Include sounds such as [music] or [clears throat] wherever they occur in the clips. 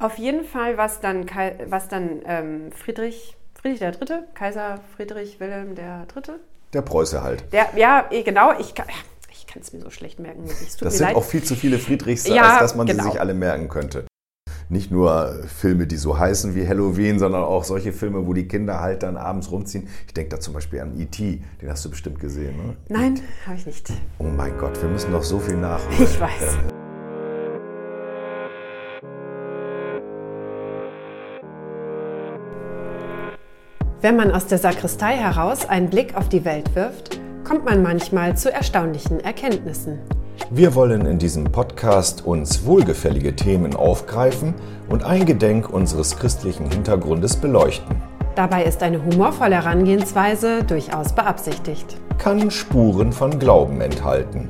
Auf jeden Fall, was dann, was dann ähm, Friedrich, Friedrich der Dritte, Kaiser Friedrich Wilhelm der Dritte? Der Preuße halt. Der, ja, eh, genau. Ich, ich kann es mir so schlecht merken. das sind leid. auch viel zu viele Friedrichs, ja, als dass man genau. sie sich alle merken könnte. Nicht nur Filme, die so heißen wie Halloween, sondern auch solche Filme, wo die Kinder halt dann abends rumziehen. Ich denke da zum Beispiel an E.T., den hast du bestimmt gesehen, ne? Nein, habe ich nicht. Oh mein Gott, wir müssen noch so viel nachholen. Ich weiß. Wenn man aus der Sakristei heraus einen Blick auf die Welt wirft, kommt man manchmal zu erstaunlichen Erkenntnissen. Wir wollen in diesem Podcast uns wohlgefällige Themen aufgreifen und eingedenk unseres christlichen Hintergrundes beleuchten. Dabei ist eine humorvolle Herangehensweise durchaus beabsichtigt. Kann Spuren von Glauben enthalten.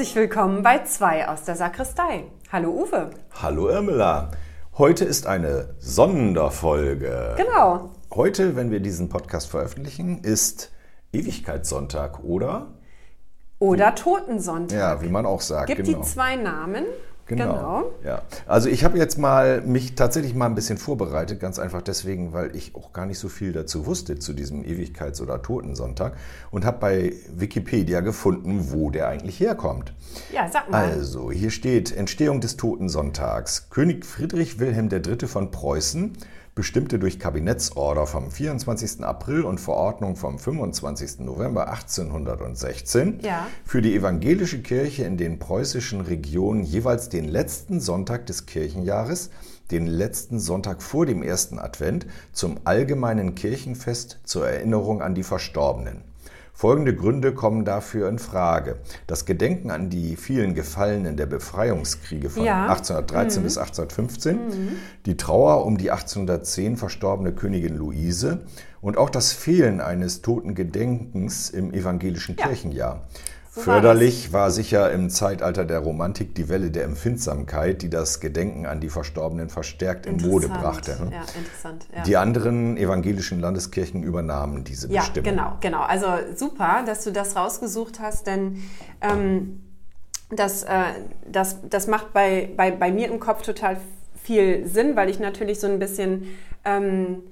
Herzlich willkommen bei 2 aus der Sakristei. Hallo Uwe. Hallo Irmela. Heute ist eine Sonderfolge. Genau. Heute, wenn wir diesen Podcast veröffentlichen, ist Ewigkeitssonntag, oder? Oder Totensonntag. Ja, wie man auch sagt. Gibt genau. die zwei Namen. Genau. genau. Ja. Also ich habe jetzt mal mich tatsächlich mal ein bisschen vorbereitet, ganz einfach deswegen, weil ich auch gar nicht so viel dazu wusste zu diesem Ewigkeits- oder Totensonntag und habe bei Wikipedia gefunden, wo der eigentlich herkommt. Ja, sag mal. Also hier steht Entstehung des Totensonntags. König Friedrich Wilhelm III. von Preußen bestimmte durch Kabinettsorder vom 24. April und Verordnung vom 25. November 1816 ja. für die evangelische Kirche in den preußischen Regionen jeweils den letzten Sonntag des Kirchenjahres, den letzten Sonntag vor dem ersten Advent, zum allgemeinen Kirchenfest zur Erinnerung an die Verstorbenen. Folgende Gründe kommen dafür in Frage. Das Gedenken an die vielen Gefallenen der Befreiungskriege von ja. 1813 mhm. bis 1815, mhm. die Trauer um die 1810 verstorbene Königin Luise und auch das Fehlen eines toten Gedenkens im evangelischen ja. Kirchenjahr. So Förderlich war, war sicher im Zeitalter der Romantik die Welle der Empfindsamkeit, die das Gedenken an die Verstorbenen verstärkt in Mode brachte. Ne? Ja, interessant. Ja. Die anderen evangelischen Landeskirchen übernahmen diese ja, Bestimmung. Genau, genau. Also super, dass du das rausgesucht hast, denn ähm, das, äh, das, das macht bei, bei, bei mir im Kopf total viel Sinn, weil ich natürlich so ein bisschen ähm,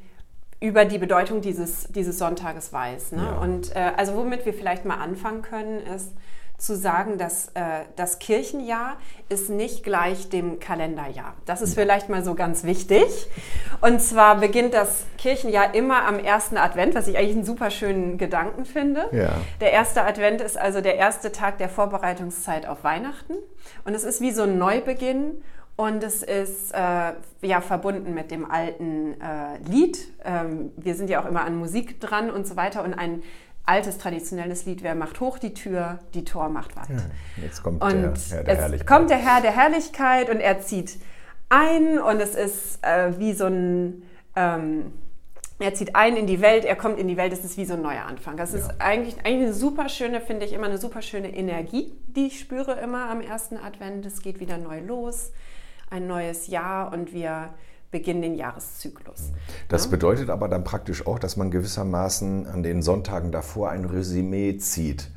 über die Bedeutung dieses, dieses Sonntages weiß. Ne? Ja. Und äh, also womit wir vielleicht mal anfangen können, ist zu sagen, dass äh, das Kirchenjahr ist nicht gleich dem Kalenderjahr. Das ist vielleicht mal so ganz wichtig. Und zwar beginnt das Kirchenjahr immer am ersten Advent, was ich eigentlich einen super schönen Gedanken finde. Ja. Der erste Advent ist also der erste Tag der Vorbereitungszeit auf Weihnachten. Und es ist wie so ein Neubeginn. Und es ist äh, ja verbunden mit dem alten äh, Lied. Ähm, wir sind ja auch immer an Musik dran und so weiter. Und ein altes traditionelles Lied Wer macht hoch die Tür, die Tor macht weit. Ja, jetzt kommt und der Herr der Herrlichkeit. kommt der Herr der Herrlichkeit und er zieht ein und es ist äh, wie so ein ähm, er zieht ein in die Welt, er kommt in die Welt, es ist wie so ein neuer Anfang. Das ja. ist eigentlich, eigentlich eine super schöne, finde ich, immer eine super schöne Energie, die ich spüre immer am ersten Advent. Es geht wieder neu los ein neues Jahr und wir beginnen den Jahreszyklus. Das ja? bedeutet aber dann praktisch auch, dass man gewissermaßen an den Sonntagen davor ein Resümee zieht.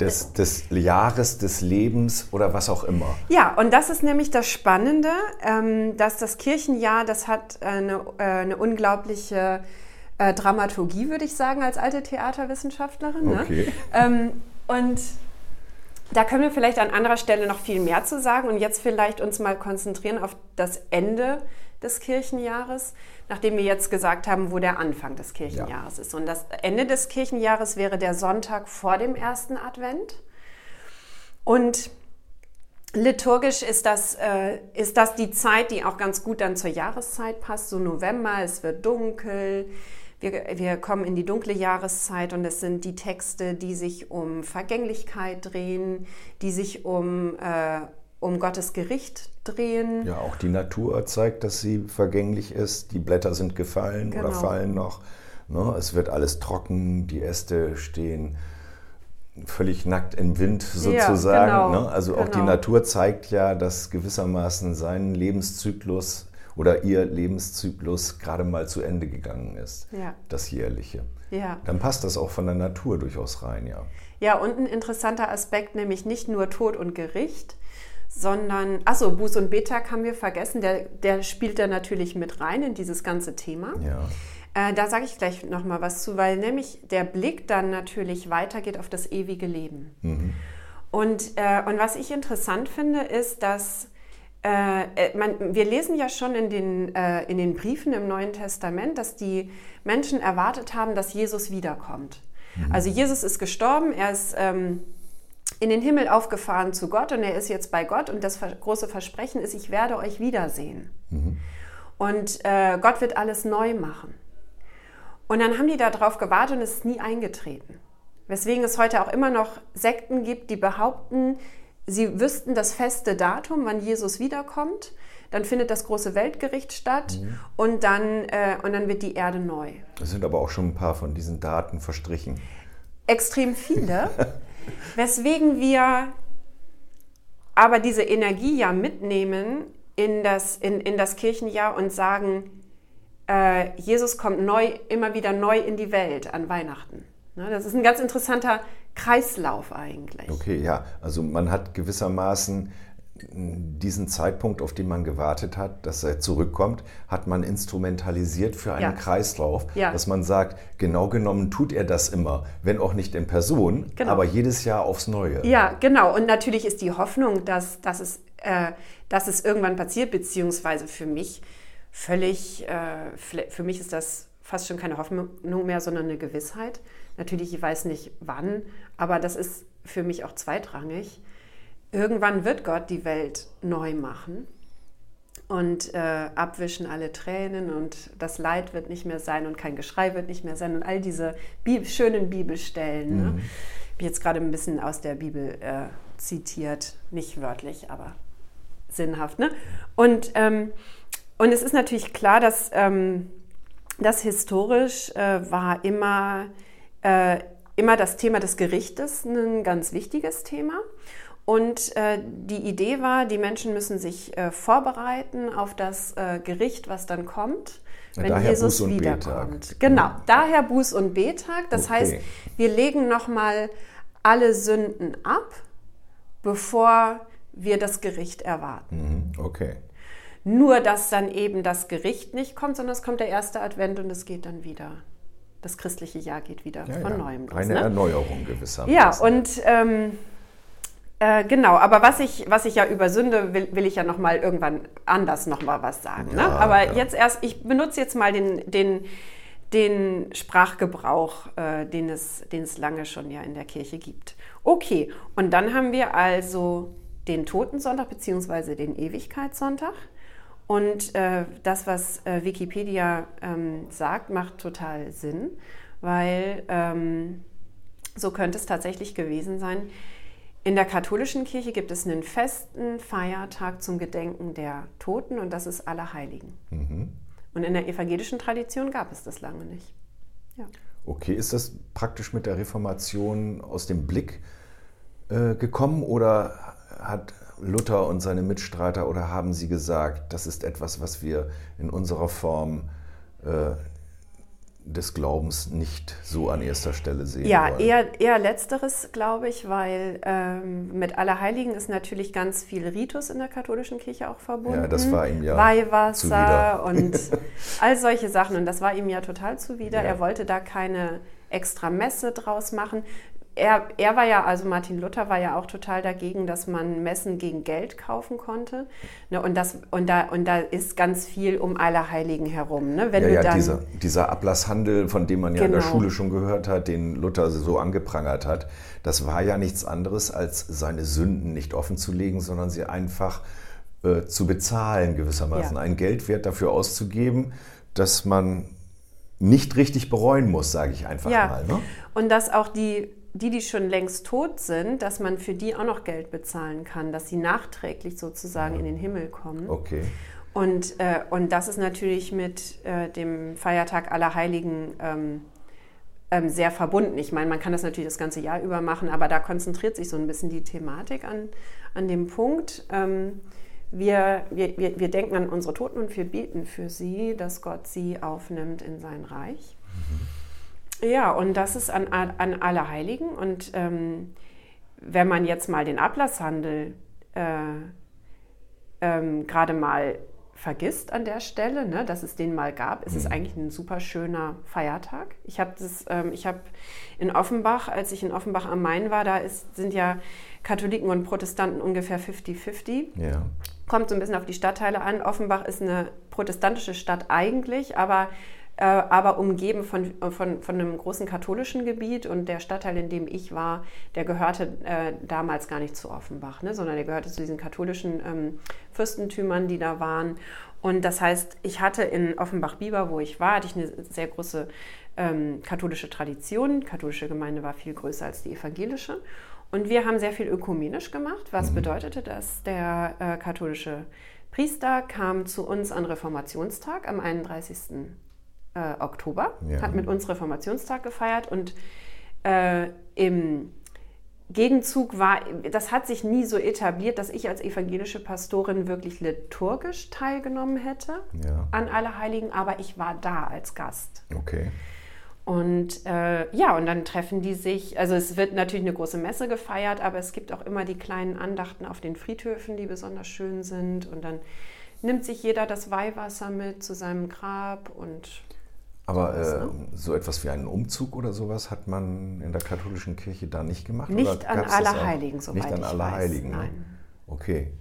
Des, des Jahres, des Lebens oder was auch immer. Ja, und das ist nämlich das Spannende, ähm, dass das Kirchenjahr, das hat eine, äh, eine unglaubliche äh, Dramaturgie, würde ich sagen, als alte Theaterwissenschaftlerin. Ne? Okay. Ähm, und da können wir vielleicht an anderer Stelle noch viel mehr zu sagen und jetzt vielleicht uns mal konzentrieren auf das Ende des Kirchenjahres, nachdem wir jetzt gesagt haben, wo der Anfang des Kirchenjahres ja. ist. Und das Ende des Kirchenjahres wäre der Sonntag vor dem ersten Advent. Und liturgisch ist das, äh, ist das die Zeit, die auch ganz gut dann zur Jahreszeit passt, so November, es wird dunkel, wir, wir kommen in die dunkle Jahreszeit und es sind die Texte, die sich um Vergänglichkeit drehen, die sich um, äh, um Gottes Gericht drehen. Ja, auch die Natur zeigt, dass sie vergänglich ist. Die Blätter sind gefallen genau. oder fallen noch. Ne? Es wird alles trocken, die Äste stehen völlig nackt im Wind sozusagen. Ja, genau, ne? Also auch die genau. Natur zeigt ja, dass gewissermaßen sein Lebenszyklus oder ihr Lebenszyklus gerade mal zu Ende gegangen ist, Ja. das jährliche. Ja. Dann passt das auch von der Natur durchaus rein, ja. Ja, und ein interessanter Aspekt, nämlich nicht nur Tod und Gericht, sondern, achso, Buß und Betag haben wir vergessen, der, der spielt da natürlich mit rein in dieses ganze Thema. Ja. Äh, da sage ich gleich nochmal was zu, weil nämlich der Blick dann natürlich weitergeht auf das ewige Leben. Und, äh, und was ich interessant finde, ist, dass äh, äh, man, wir lesen ja schon in den, äh, in den Briefen im Neuen Testament, dass die Menschen erwartet haben, dass Jesus wiederkommt. Also Jesus ist gestorben, er ist ähm, in den Himmel aufgefahren zu Gott und er ist jetzt bei Gott und das große Versprechen ist, ich werde euch wiedersehen. Und äh, Gott wird alles neu machen. Und dann haben die darauf gewartet und es ist nie eingetreten. Weswegen es heute auch immer noch Sekten gibt, die behaupten, sie wüssten das feste Datum, wann Jesus wiederkommt. Dann findet das große Weltgericht statt und, dann, äh, und dann wird die Erde neu. Es sind aber auch schon ein paar von diesen Daten verstrichen. Extrem viele. [laughs] weswegen wir aber diese Energie ja mitnehmen in das, in, in das Kirchenjahr und sagen, äh, Jesus kommt neu, immer wieder neu in die Welt an Weihnachten. Ne, das ist ein ganz interessanter Kreislauf eigentlich. Okay, ja, also man hat gewissermaßen diesen Zeitpunkt, auf den man gewartet hat, dass er zurückkommt, hat man instrumentalisiert für einen Ja. Kreislauf, Ja. dass man sagt, genau genommen tut er das immer, wenn auch nicht in Person, Genau. aber jedes Jahr aufs Neue. Ja, genau. Und natürlich ist die Hoffnung, dass, dass, es, äh, dass es irgendwann passiert, beziehungsweise für mich völlig, äh, für mich ist das fast schon keine Hoffnung mehr, sondern eine Gewissheit. Natürlich, ich weiß nicht wann, aber das ist für mich auch zweitrangig. Irgendwann wird Gott die Welt neu machen und äh, abwischen alle Tränen und das Leid wird nicht mehr sein und kein Geschrei wird nicht mehr sein und all diese Bib schönen Bibelstellen. Ne? Ich bin jetzt gerade ein bisschen aus der Bibel äh, zitiert, nicht wörtlich, aber sinnhaft. Ne? Und, ähm, und es ist natürlich klar, dass ähm, das historisch äh, war immer, äh, immer das Thema des Gerichtes ein ganz wichtiges Thema. Und äh, die Idee war, die Menschen müssen sich äh, vorbereiten auf das äh, Gericht, was dann kommt, Ja, wenn daher Jesus Buß- wiederkommt. Genau, daher Buß- und Betag. Das Okay. heißt, wir legen nochmal alle Sünden ab, bevor wir das Gericht erwarten. Mhm, Okay. Nur, dass dann eben das Gericht nicht kommt, sondern es kommt der erste Advent und es geht dann wieder. Das christliche Jahr geht wieder Ja, von ja. neuem los. Eine ne? Erneuerung gewissermaßen. Ja, und ähm, äh, genau, aber was ich, was ich ja über Sünde will, will ich ja nochmal irgendwann anders nochmal was sagen. ne? Ja, Aber ja. jetzt erst, ich benutze jetzt mal den, den, den Sprachgebrauch, äh, den, es, den es lange schon ja in der Kirche gibt. Okay, und dann haben wir also den Totensonntag bzw. den Ewigkeitssonntag. Und äh, das, was äh, Wikipedia ähm, sagt, macht total Sinn, weil ähm, so könnte es tatsächlich gewesen sein. In der katholischen Kirche gibt es einen festen Feiertag zum Gedenken der Toten und das ist Allerheiligen. Und in der evangelischen Tradition gab es das lange nicht. Ja. Okay, ist das praktisch mit der Reformation aus dem Blick äh, gekommen oder hat Luther und seine Mitstreiter oder haben sie gesagt, das ist etwas, was wir in unserer Form äh, des Glaubens nicht so an erster Stelle sehen Ja, wollen? eher, eher letzteres, glaube ich, weil ähm, mit Allerheiligen ist natürlich ganz viel Ritus in der katholischen Kirche auch verbunden. Ja, das war ihm ja Weihwasser zuwider. [laughs] und all solche Sachen. Und das war ihm ja total zuwider. Ja. Er wollte da keine extra Messe draus machen. Er, er war ja, also Martin Luther war ja auch total dagegen, dass man Messen gegen Geld kaufen konnte. Ne, und, das, und, da, und da ist ganz viel um Allerheiligen herum. Ne? Wenn ja, du ja, dann, dieser, dieser Ablasshandel, von dem man ja in der Genau. Schule schon gehört hat, den Luther so angeprangert hat, das war ja nichts anderes, als seine Sünden nicht offen zu legen, sondern sie einfach äh, zu bezahlen gewissermaßen, Ja. einen Geldwert dafür auszugeben, dass man nicht richtig bereuen muss, sage ich einfach Ja, mal. Ne? und dass auch die, die, die schon längst tot sind, dass man für die auch noch Geld bezahlen kann, dass sie nachträglich sozusagen in den Himmel kommen. Okay. Und, äh, und das ist natürlich mit äh, dem Feiertag Allerheiligen ähm, ähm, sehr verbunden. Ich meine, man kann das natürlich das ganze Jahr über machen, aber da konzentriert sich so ein bisschen die Thematik an, an dem Punkt. Ähm, wir, wir, wir, wir denken an unsere Toten und wir beten für sie, dass Gott sie aufnimmt in sein Reich. Mhm. Ja, und das ist an, an alle Heiligen. Und ähm, wenn man jetzt mal den Ablasshandel äh, ähm, gerade mal vergisst an der Stelle, ne, dass es den mal gab, ist es mhm. eigentlich ein super schöner Feiertag. Ich habe ähm, ich in Offenbach, als ich in Offenbach am Main war, da ist, sind ja Katholiken und Protestanten ungefähr 50-50. Ja. Kommt so ein bisschen auf die Stadtteile an. Offenbach ist eine protestantische Stadt eigentlich, aber äh, aber umgeben von, von, von einem großen katholischen Gebiet. Und der Stadtteil, in dem ich war, der gehörte äh, damals gar nicht zu Offenbach, ne, sondern der gehörte zu diesen katholischen ähm, Fürstentümern, die da waren. Und das heißt, ich hatte in Offenbach-Bieber, wo ich war, hatte ich eine sehr große ähm, katholische Tradition. Die katholische Gemeinde war viel größer als die evangelische. Und wir haben sehr viel ökumenisch gemacht, was mhm. bedeutete, dass der äh, katholische Priester kam zu uns an Reformationstag am 31 äh, Oktober, ja. hat mit uns Reformationstag gefeiert und äh, im Gegenzug war, das hat sich nie so etabliert, dass ich als evangelische Pastorin wirklich liturgisch teilgenommen hätte ja. an Allerheiligen, aber ich war da als Gast. Okay. Und äh, ja, und dann treffen die sich, also es wird natürlich eine große Messe gefeiert, aber es gibt auch immer die kleinen Andachten auf den Friedhöfen, die besonders schön sind. Und dann nimmt sich jeder das Weihwasser mit zu seinem Grab und aber äh, so etwas wie einen Umzug oder sowas hat man in der katholischen Kirche da nicht gemacht? Nicht an Allerheiligen, soweit Nicht an Allerheiligen, ne? Nein. Okay.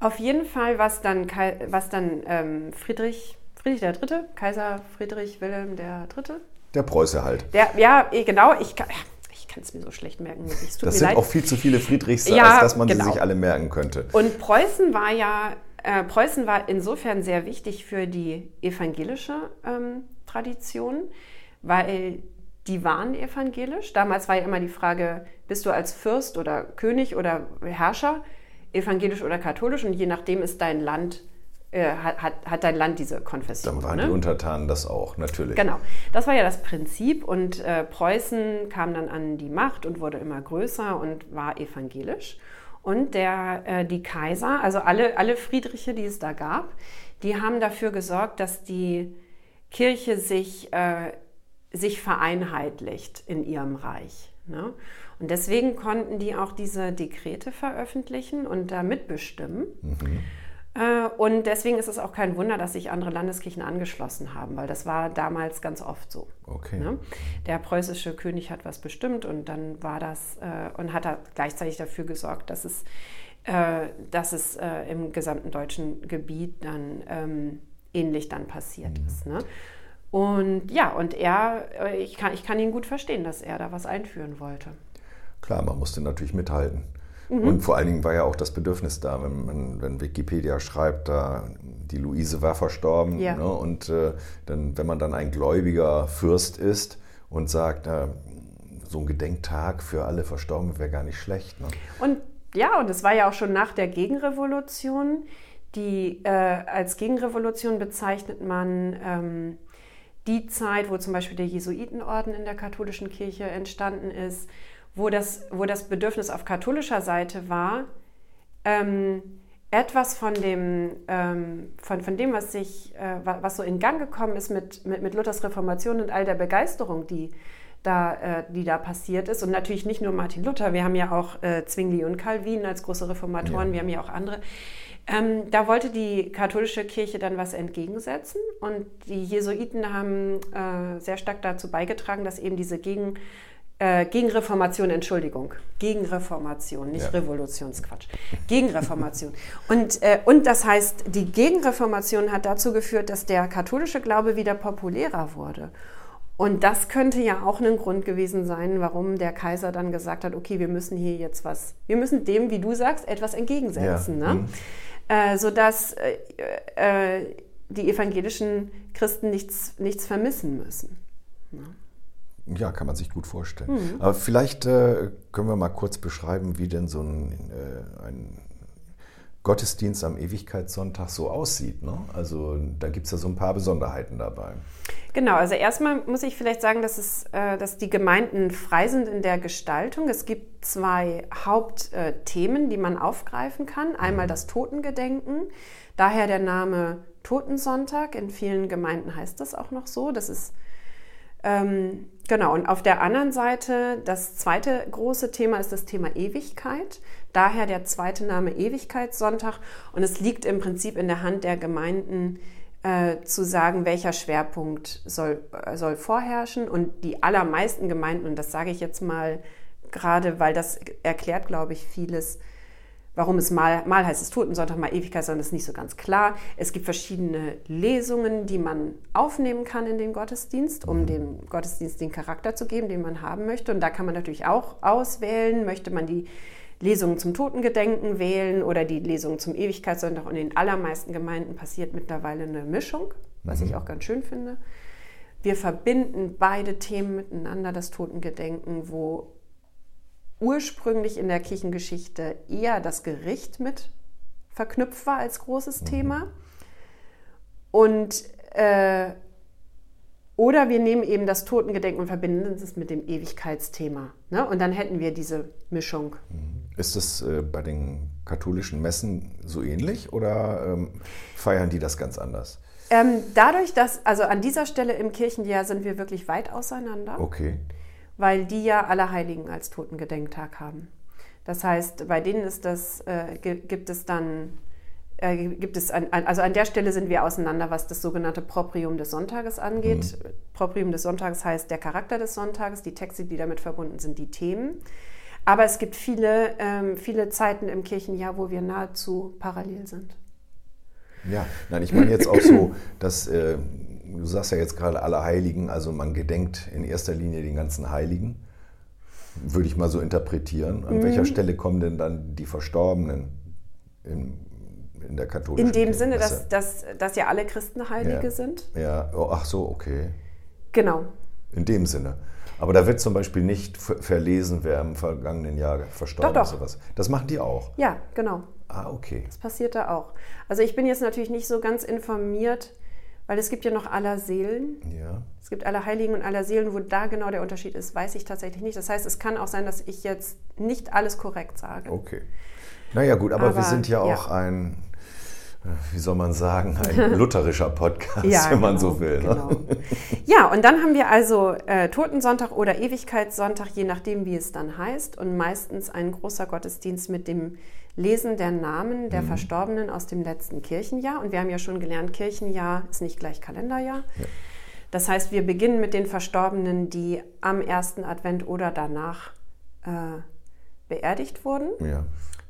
Auf jeden Fall, was dann, was dann ähm, Friedrich, Friedrich III., Kaiser Friedrich Wilhelm III. Der Preuße halt. Der, ja, eh, genau. Ich, ich kann es mir so schlecht merken. Es das sind leid. auch viel zu viele Friedrichs, ja, als dass man genau. sie sich alle merken könnte. Und Preußen war ja äh, Preußen war insofern sehr wichtig für die evangelische ähm, Tradition, weil die waren evangelisch. Damals war ja immer die Frage, bist du als Fürst oder König oder Herrscher evangelisch oder katholisch? Und je nachdem ist dein Land äh, hat, hat, dein Land diese Konfession. Dann waren ne? die Untertanen das auch, natürlich. Genau, das war ja das Prinzip und äh, Preußen kam dann an die Macht und wurde immer größer und war evangelisch. Und der, äh, die Kaiser, also alle, alle Friedriche, die es da gab, die haben dafür gesorgt, dass die Kirche sich, äh, sich vereinheitlicht in ihrem Reich. Ne? Und deswegen konnten die auch diese Dekrete veröffentlichen und da mitbestimmen. Mhm. Äh, und deswegen ist es auch kein Wunder, dass sich andere Landeskirchen angeschlossen haben, weil das war damals ganz oft so. Okay. Ne? Der preußische König hat was bestimmt und dann war das äh, und hat da gleichzeitig dafür gesorgt, dass es, äh, dass es äh, im gesamten deutschen Gebiet dann ähm, ähnlich dann passiert mhm. ist. Ne? Und ja, und er, ich kann, ich kann ihn gut verstehen, dass er da was einführen wollte. Klar, man musste natürlich mithalten. Mhm. Und vor allen Dingen war ja auch das Bedürfnis da, wenn, man, wenn Wikipedia schreibt, da die Luise war verstorben. Ja. Ne, und äh, dann, wenn man dann ein gläubiger Fürst ist und sagt, äh, so ein Gedenktag für alle Verstorbenen wäre gar nicht schlecht. Ne? Und ja, und es war ja auch schon nach der Gegenrevolution. Die, äh, als Gegenrevolution bezeichnet man ähm, die Zeit, wo zum Beispiel der Jesuitenorden in der katholischen Kirche entstanden ist wo das, wo das Bedürfnis auf katholischer Seite war, ähm, etwas von dem, ähm, von, von dem was, sich, äh, was so in Gang gekommen ist mit, mit, mit Luthers Reformation und all der Begeisterung, die da, äh, die da passiert ist. Und natürlich nicht nur Martin Luther, wir haben ja auch äh, Zwingli und Calvin als große Reformatoren, ja. wir haben ja auch andere. Ähm, da wollte die katholische Kirche dann was entgegensetzen und die Jesuiten haben äh, sehr stark dazu beigetragen, dass eben diese Gegen äh, Gegenreformation, Entschuldigung. Gegenreformation, nicht ja. Revolutionsquatsch. Gegenreformation. und, äh, und das heißt, die Gegenreformation hat dazu geführt, dass der katholische Glaube wieder populärer wurde. Und das könnte ja auch ein Grund gewesen sein, warum der Kaiser dann gesagt hat, okay, wir müssen hier jetzt was, wir müssen dem, wie du sagst, etwas entgegensetzen. Ja. Ne? Mhm. Äh, sodass äh, äh, die evangelischen Christen nichts, nichts vermissen müssen. Ja, kann man sich gut vorstellen. Mhm. Aber vielleicht äh, können wir mal kurz beschreiben, wie denn so ein, äh, ein Gottesdienst am Ewigkeitssonntag so aussieht. Ne? Also da gibt es ja so ein paar Besonderheiten dabei. Genau, also erstmal muss ich vielleicht sagen, dass, es, äh, dass die Gemeinden frei sind in der Gestaltung. Es gibt zwei Hauptthemen, die man aufgreifen kann. Einmal mhm. das Totengedenken, daher der Name Totensonntag. In vielen Gemeinden heißt das auch noch so. Das ist ähm, genau, und auf der anderen Seite, das zweite große Thema ist das Thema Ewigkeit. Daher der zweite Name Ewigkeitssonntag. Und es liegt im Prinzip in der Hand der Gemeinden, äh, zu sagen, welcher Schwerpunkt soll, äh, soll vorherrschen. Und die allermeisten Gemeinden, und das sage ich jetzt mal gerade, weil das erklärt, glaube ich, vieles, Warum es mal, mal heißt es Totensonntag, mal Ewigkeitssonntag, ist nicht so ganz klar. Es gibt verschiedene Lesungen, die man aufnehmen kann in den Gottesdienst, um mhm. dem Gottesdienst den Charakter zu geben, den man haben möchte. Und da kann man natürlich auch auswählen, möchte man die Lesungen zum Totengedenken wählen oder die Lesungen zum Ewigkeitssonntag. Und in den allermeisten Gemeinden passiert mittlerweile eine Mischung, was mhm. ich auch ganz schön finde. Wir verbinden beide Themen miteinander, das Totengedenken, wo ursprünglich in der Kirchengeschichte eher das Gericht mit verknüpft war als großes mhm. Thema. Und äh, oder wir nehmen eben das Totengedenken und verbinden es mit dem Ewigkeitsthema. Ne? Und dann hätten wir diese Mischung. Mhm. Ist das äh, bei den katholischen Messen so ähnlich oder ähm, feiern die das ganz anders? Ähm, dadurch, dass, also an dieser Stelle im Kirchenjahr sind wir wirklich weit auseinander. Okay weil die ja Allerheiligen als Totengedenktag haben. Das heißt, bei denen ist das, äh, gibt es dann, äh, gibt es, an, also an der Stelle sind wir auseinander, was das sogenannte Proprium des Sonntages angeht. Mhm. Proprium des Sonntages heißt der Charakter des Sonntages, die Texte, die damit verbunden sind, die Themen. Aber es gibt viele, ähm, viele Zeiten im Kirchenjahr, wo wir nahezu parallel sind. Ja, nein, ich meine jetzt auch so, dass äh, du sagst ja jetzt gerade alle Heiligen, also man gedenkt in erster Linie den ganzen Heiligen, würde ich mal so interpretieren. An mhm. welcher Stelle kommen denn dann die Verstorbenen in, in der katholischen In dem Sinne, dass, dass, dass ja alle Christen Heilige ja. sind. Ja, oh, ach so, okay. Genau. In dem Sinne. Aber da wird zum Beispiel nicht verlesen, wer im vergangenen Jahr verstorben doch, doch. ist. Sowas. Das machen die auch. Ja, genau. Ah, okay. Das passiert da auch. Also ich bin jetzt natürlich nicht so ganz informiert weil es gibt ja noch aller Seelen. Ja. Es gibt aller Heiligen und aller Seelen. Wo da genau der Unterschied ist, weiß ich tatsächlich nicht. Das heißt, es kann auch sein, dass ich jetzt nicht alles korrekt sage. Okay. Naja, gut, aber, aber wir sind ja auch ja. ein, äh, wie soll man sagen, ein [laughs] lutherischer Podcast, ja, wenn man genau, so will. Ne? Genau. Ja, und dann haben wir also äh, Totensonntag oder Ewigkeitssonntag, je nachdem, wie es dann heißt. Und meistens ein großer Gottesdienst mit dem Lesen der Namen der mhm. Verstorbenen aus dem letzten Kirchenjahr. Und wir haben ja schon gelernt, Kirchenjahr ist nicht gleich Kalenderjahr. Ja. Das heißt, wir beginnen mit den Verstorbenen, die am ersten Advent oder danach äh, beerdigt wurden. Ja.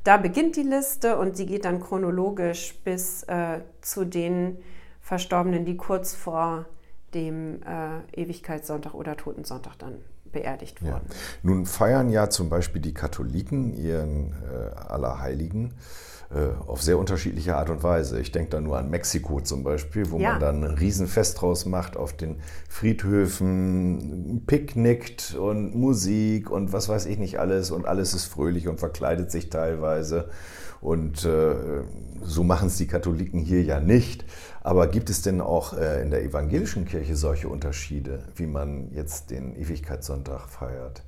Da beginnt die Liste und sie geht dann chronologisch bis äh, zu den Verstorbenen, die kurz vor dem äh, Ewigkeitssonntag oder Totensonntag dann beerdigt worden. Ja. Nun feiern ja zum Beispiel die Katholiken ihren äh, Allerheiligen äh, auf sehr unterschiedliche Art und Weise. Ich denke da nur an Mexiko zum Beispiel, wo ja. man dann ein Riesenfest draus macht, auf den Friedhöfen picknickt und Musik und was weiß ich nicht alles und alles ist fröhlich und verkleidet sich teilweise. Und äh, so machen es die Katholiken hier ja nicht. Aber gibt es denn auch äh, in der evangelischen Kirche solche Unterschiede, wie man jetzt den Ewigkeitssonntag feiert?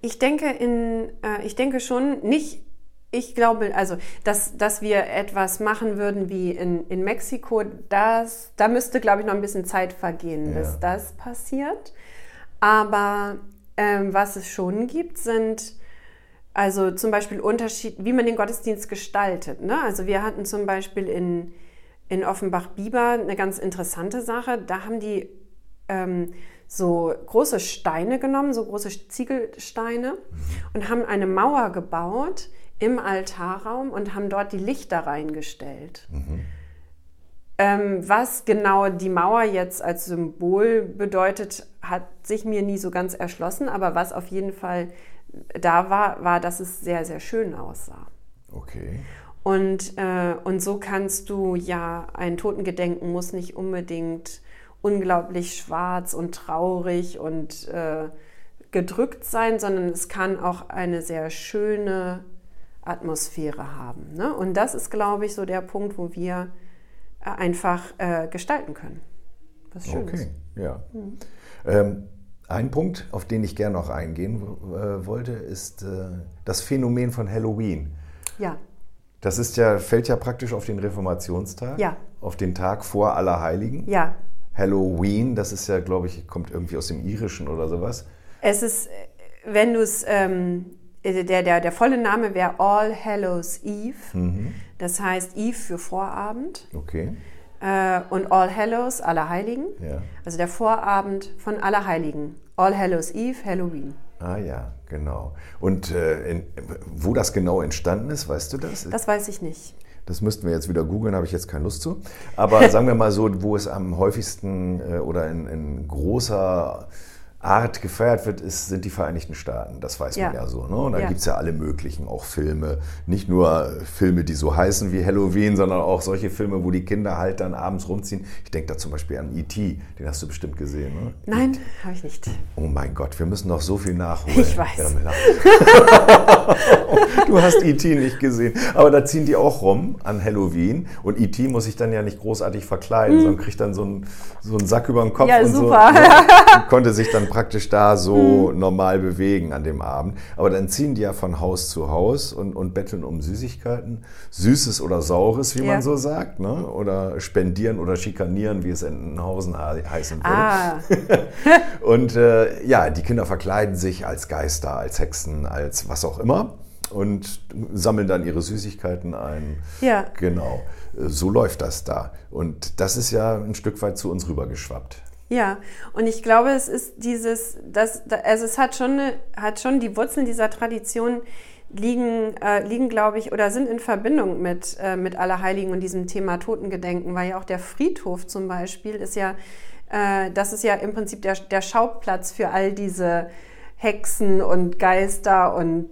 Ich denke, in, äh, ich denke schon nicht. Ich glaube, also, dass, dass wir etwas machen würden wie in, in Mexiko, das, da müsste, glaube ich, noch ein bisschen Zeit vergehen, ja. bis das passiert. Aber ähm, was es schon gibt, sind also zum Beispiel Unterschied, wie man den Gottesdienst gestaltet. Ne? Also wir hatten zum Beispiel in, in Offenbach-Bieber eine ganz interessante Sache. Da haben die ähm, so große Steine genommen, so große Ziegelsteine und haben eine Mauer gebaut im Altarraum und haben dort die Lichter reingestellt. Mhm. Ähm, was genau die Mauer jetzt als Symbol bedeutet, hat sich mir nie so ganz erschlossen, aber was auf jeden Fall da war, war, dass es sehr, sehr schön aussah. Okay. Und, äh, und so kannst du ja, ein Totengedenken muss nicht unbedingt unglaublich schwarz und traurig und äh, gedrückt sein, sondern es kann auch eine sehr schöne Atmosphäre haben. Ne? Und das ist, glaube ich, so der Punkt, wo wir äh, einfach äh, gestalten können. Was Schönes. Okay, ja. Mhm. Ähm, ein Punkt, auf den ich gerne noch eingehen äh, wollte, ist äh, das Phänomen von Halloween. Ja. Das ist ja, fällt ja praktisch auf den Reformationstag. Ja. Auf den Tag vor Allerheiligen. Ja. Halloween, das ist ja, glaube ich, kommt irgendwie aus dem Irischen oder sowas. Es ist, wenn du es, ähm, der, der, der volle Name wäre All Hallows Eve. Mhm. Das heißt Eve für Vorabend. Okay. Äh, und All Hallows, Allerheiligen. Ja. Also der Vorabend von Allerheiligen. All Hallows Eve, Halloween. Ah ja, genau. Und äh, in, wo das genau entstanden ist, weißt du das? Das weiß ich nicht. Das müssten wir jetzt wieder googeln, habe ich jetzt keine Lust zu. Aber [laughs] sagen wir mal so, wo es am häufigsten äh, oder in, in großer Art gefeiert wird, ist, sind die Vereinigten Staaten. Das weiß man ja, so. Ne? Und da ja. gibt es ja alle möglichen, auch Filme. Nicht nur Filme, die so heißen wie Halloween, sondern auch solche Filme, wo die Kinder halt dann abends rumziehen. Ich denke da zum Beispiel an E.T., den hast du bestimmt gesehen. Ne? Nein, habe ich nicht. Oh mein Gott, wir müssen noch so viel nachholen. Ich weiß. [laughs] du hast E.T. nicht gesehen. Aber da ziehen die auch rum an Halloween. Und E.T. muss sich dann ja nicht großartig verkleiden, mhm. sondern kriegt dann so einen, so einen Sack über den Kopf ja, und super. so. Ne? [laughs] Und konnte sich dann praktisch da so mhm. normal bewegen an dem Abend. Aber dann ziehen die ja von Haus zu Haus und, und betteln um Süßigkeiten. Süßes oder Saures, wie ja. man so sagt. Ne? Oder spendieren oder schikanieren, wie es in Entenhausen heißen würde. Ah. [laughs] und äh, ja, die Kinder verkleiden sich als Geister, als Hexen, als was auch immer und sammeln dann ihre Süßigkeiten ein. Ja. Genau. So läuft das da. Und das ist ja ein Stück weit zu uns rübergeschwappt. Ja, und ich glaube, es ist dieses, das, also es hat schon, hat schon die Wurzeln dieser Tradition liegen, äh, liegen glaube ich, oder sind in Verbindung mit, äh, mit Allerheiligen und diesem Thema Totengedenken, weil ja auch der Friedhof zum Beispiel ist ja, äh, das ist ja im Prinzip der, der Schauplatz für all diese Hexen und Geister und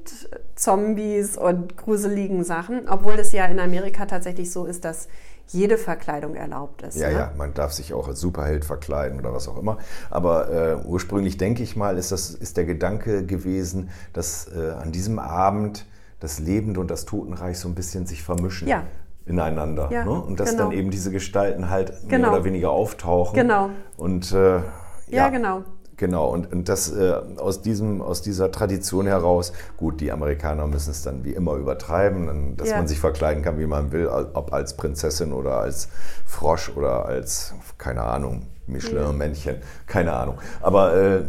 Zombies und gruseligen Sachen, obwohl es ja in Amerika tatsächlich so ist, dass jede Verkleidung erlaubt ist. Ja, ne? ja, man darf sich auch als Superheld verkleiden oder was auch immer. Aber äh, ursprünglich denke ich mal, ist, das, ist der Gedanke gewesen, dass äh, an diesem Abend das Lebende und das Totenreich so ein bisschen sich vermischen. Ja. ineinander. Ja, ne? Und dass genau. dann eben diese Gestalten halt genau. mehr oder weniger auftauchen. Genau. Und äh, ja, ja, genau. Genau, und, und das äh, aus, diesem, aus dieser Tradition heraus, gut, die Amerikaner müssen es dann wie immer übertreiben, dass ja. man sich verkleiden kann, wie man will, ob als Prinzessin oder als Frosch oder als, keine Ahnung, Michelin-Männchen, keine Ahnung. Aber äh,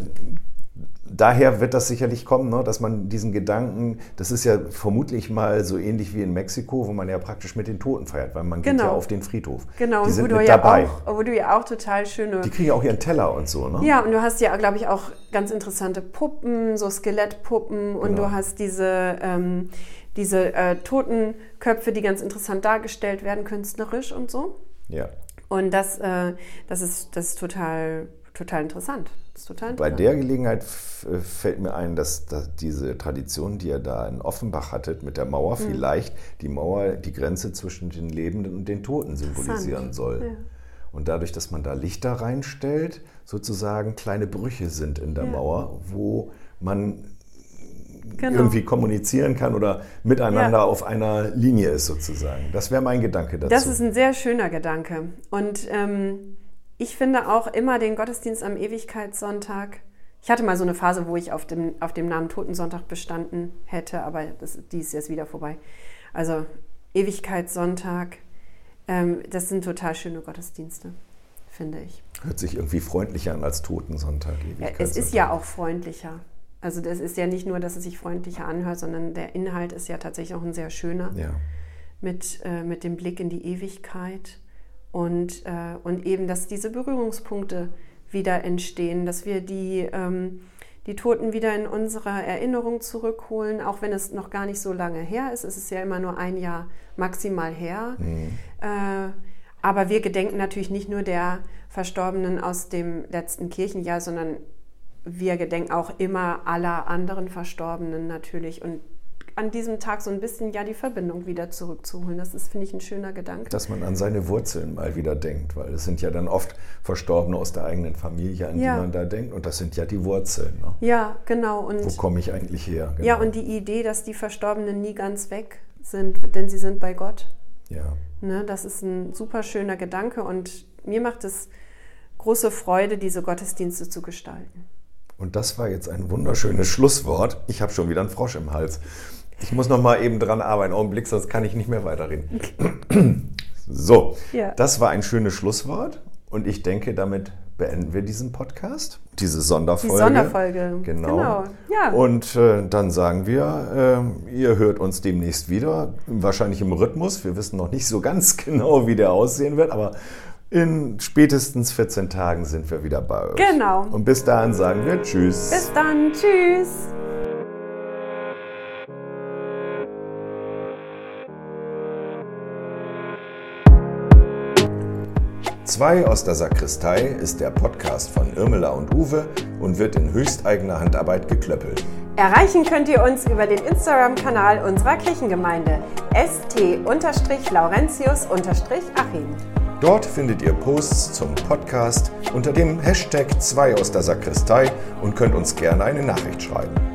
daher wird das sicherlich kommen, ne, dass man diesen Gedanken, das ist ja vermutlich mal so ähnlich wie in Mexiko, wo man ja praktisch mit den Toten feiert, weil man genau. geht ja auf den Friedhof. Genau, die sind wo, du ja dabei. Auch, wo du ja auch total schöne... Die kriegen ja auch ihren Teller und so, ne? Ja, und du hast ja, glaube ich, auch ganz interessante Puppen, so Skelettpuppen und genau. du hast diese... Ähm, diese äh, Totenköpfe, die ganz interessant dargestellt werden, künstlerisch und so. Ja. Und das, äh, das, ist, das ist total, total interessant total Bei der Gelegenheit äh, fällt mir ein, dass, dass, diese Tradition, die ihr da in Offenbach hattet mit der Mauer, mhm. vielleicht die Mauer die Grenze zwischen den Lebenden und den Toten symbolisieren soll. Ja. Und dadurch, dass man da Lichter reinstellt, sozusagen kleine Brüche sind in der ja. Mauer, wo man Genau. irgendwie kommunizieren kann oder miteinander ja. auf einer Linie ist sozusagen. Das wäre mein Gedanke dazu. Das ist ein sehr schöner Gedanke. Und ähm, ich finde auch immer den Gottesdienst am Ewigkeitssonntag. Ich hatte mal so eine Phase, wo ich auf dem, auf dem Namen Totensonntag bestanden hätte, aber das, die ist jetzt wieder vorbei. Also Ewigkeitssonntag, ähm, das sind total schöne Gottesdienste, finde ich. Hört sich irgendwie freundlicher an als Totensonntag. Es ist ja auch freundlicher. Also das ist ja nicht nur, dass es sich freundlicher anhört, sondern der Inhalt ist ja tatsächlich auch ein sehr schöner. Ja. Mit, äh, mit dem Blick in die Ewigkeit. Und, äh, und eben, dass diese Berührungspunkte wieder entstehen, dass wir die, ähm, die Toten wieder in unserer Erinnerung zurückholen, auch wenn es noch gar nicht so lange her ist. Es ist ja immer nur ein Jahr maximal her. Mhm. Äh, aber wir gedenken natürlich nicht nur der Verstorbenen aus dem letzten Kirchenjahr, sondern wir gedenken auch immer aller anderen Verstorbenen natürlich und an diesem Tag so ein bisschen ja die Verbindung wieder zurückzuholen. Das ist, finde ich, ein schöner Gedanke. Dass man an seine Wurzeln mal wieder denkt, weil es sind ja dann oft Verstorbene aus der eigenen Familie, an ja. die man da denkt. Und das sind ja die Wurzeln. Ne? Ja, genau. Und Wo komme ich eigentlich her? Genau. Ja, und die Idee, dass die Verstorbenen nie ganz weg sind, denn sie sind bei Gott. Ja. Ne, das ist ein super schöner Gedanke und mir macht es große Freude, diese Gottesdienste zu gestalten. Und das war jetzt ein wunderschönes Schlusswort. Ich habe schon wieder einen Frosch im Hals. Ich muss noch mal eben dran arbeiten. Augenblick, sonst kann ich nicht mehr weiterreden. [clears throat] So, ja. das war ein schönes Schlusswort. Und ich denke, damit beenden wir diesen Podcast, diese Sonderfolge. Die Sonderfolge, genau. genau. Ja. Und äh, dann sagen wir, äh, ihr hört uns demnächst wieder, wahrscheinlich im Rhythmus. Wir wissen noch nicht so ganz [laughs] genau, wie der aussehen wird, aber in spätestens 14 Tagen sind wir wieder bei euch. Genau. Und bis dahin sagen wir Tschüss. Bis dann, Tschüss. Zwei aus der Sakristei ist der Podcast von Irmela und Uwe und wird in höchsteigener Handarbeit geklöppelt. Erreichen könnt ihr uns über den Instagram-Kanal unserer Kirchengemeinde st-laurentius-achim. Dort findet ihr Posts zum Podcast unter dem Hashtag 2 aus der Sakristei und könnt uns gerne eine Nachricht schreiben.